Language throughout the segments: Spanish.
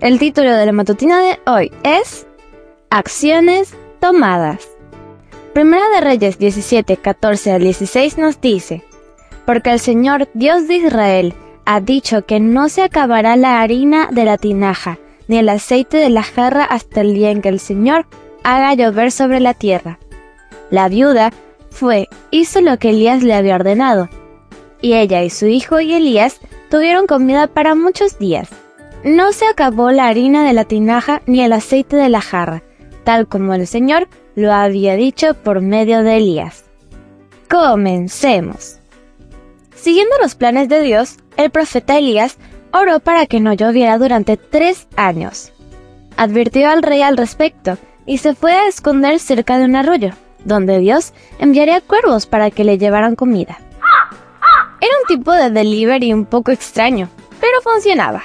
El título de la matutina de hoy es Acciones tomadas. Primera de Reyes 17, 14 al 16 nos dice, Porque el Señor Dios de Israel ha dicho que no se acabará la harina de la tinaja, ni el aceite de la jarra hasta el día en que el Señor haga llover sobre la tierra. La viuda fue, hizo lo que Elías le había ordenado, y ella y su hijo y Elías tuvieron comida para muchos días. No se acabó la harina de la tinaja ni el aceite de la jarra, tal como el Señor lo había dicho por medio de Elías. Comencemos. Siguiendo los planes de Dios, el profeta Elías oró para que no lloviera durante tres años. Advirtió al rey al respecto y se fue a esconder cerca de un arroyo, donde Dios enviaría cuervos para que le llevaran comida. Era un tipo de delivery un poco extraño, pero funcionaba.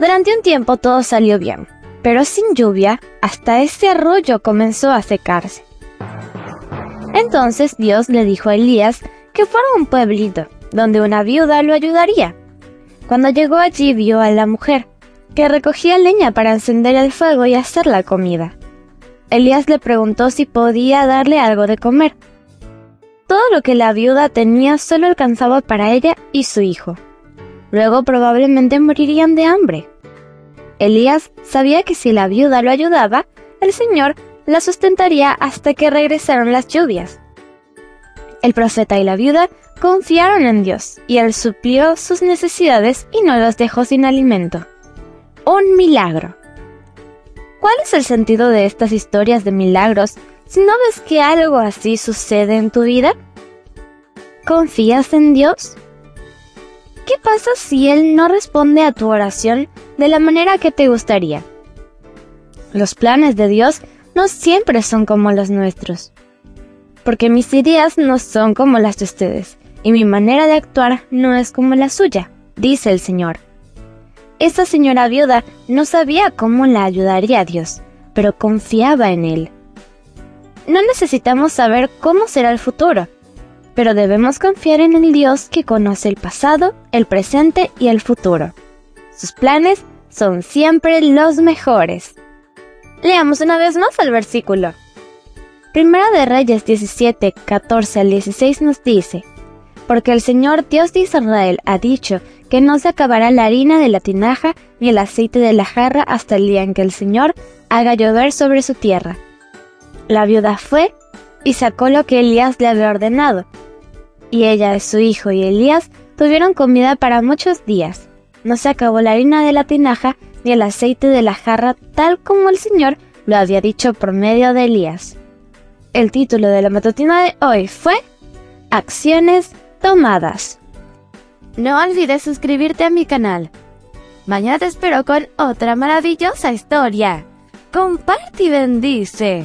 Durante un tiempo todo salió bien, pero sin lluvia, hasta este arroyo comenzó a secarse. Entonces Dios le dijo a Elías que fuera a un pueblito, donde una viuda lo ayudaría. Cuando llegó allí vio a la mujer, que recogía leña para encender el fuego y hacer la comida. Elías le preguntó si podía darle algo de comer. Todo lo que la viuda tenía solo alcanzaba para ella y su hijo. Luego probablemente morirían de hambre. Elías sabía que si la viuda lo ayudaba, el Señor la sustentaría hasta que regresaron las lluvias. El profeta y la viuda confiaron en Dios y Él suplió sus necesidades y no los dejó sin alimento. Un milagro. ¿Cuál es el sentido de estas historias de milagros si no ves que algo así sucede en tu vida? ¿Confías en Dios? ¿Qué pasa si Él no responde a tu oración de la manera que te gustaría? Los planes de Dios no siempre son como los nuestros. Porque mis ideas no son como las de ustedes, y mi manera de actuar no es como la suya, dice el Señor. Esa señora viuda no sabía cómo la ayudaría a Dios, pero confiaba en Él. No necesitamos saber cómo será el futuro, pero debemos confiar en el Dios que conoce el pasado, el presente y el futuro. Sus planes son siempre los mejores. Leamos una vez más el versículo. Primera de Reyes 17, 14 al 16 nos dice, Porque el Señor Dios de Israel ha dicho que no se acabará la harina de la tinaja ni el aceite de la jarra hasta el día en que el Señor haga llover sobre su tierra. La viuda fue y sacó lo que Elías le había ordenado. Y ella, su hijo y Elías tuvieron comida para muchos días. No se acabó la harina de la tinaja ni el aceite de la jarra tal como el Señor lo había dicho por medio de Elías. El título de la matutina de hoy fue Acciones tomadas. No olvides suscribirte a mi canal. Mañana te espero con otra maravillosa historia. Comparte y bendice.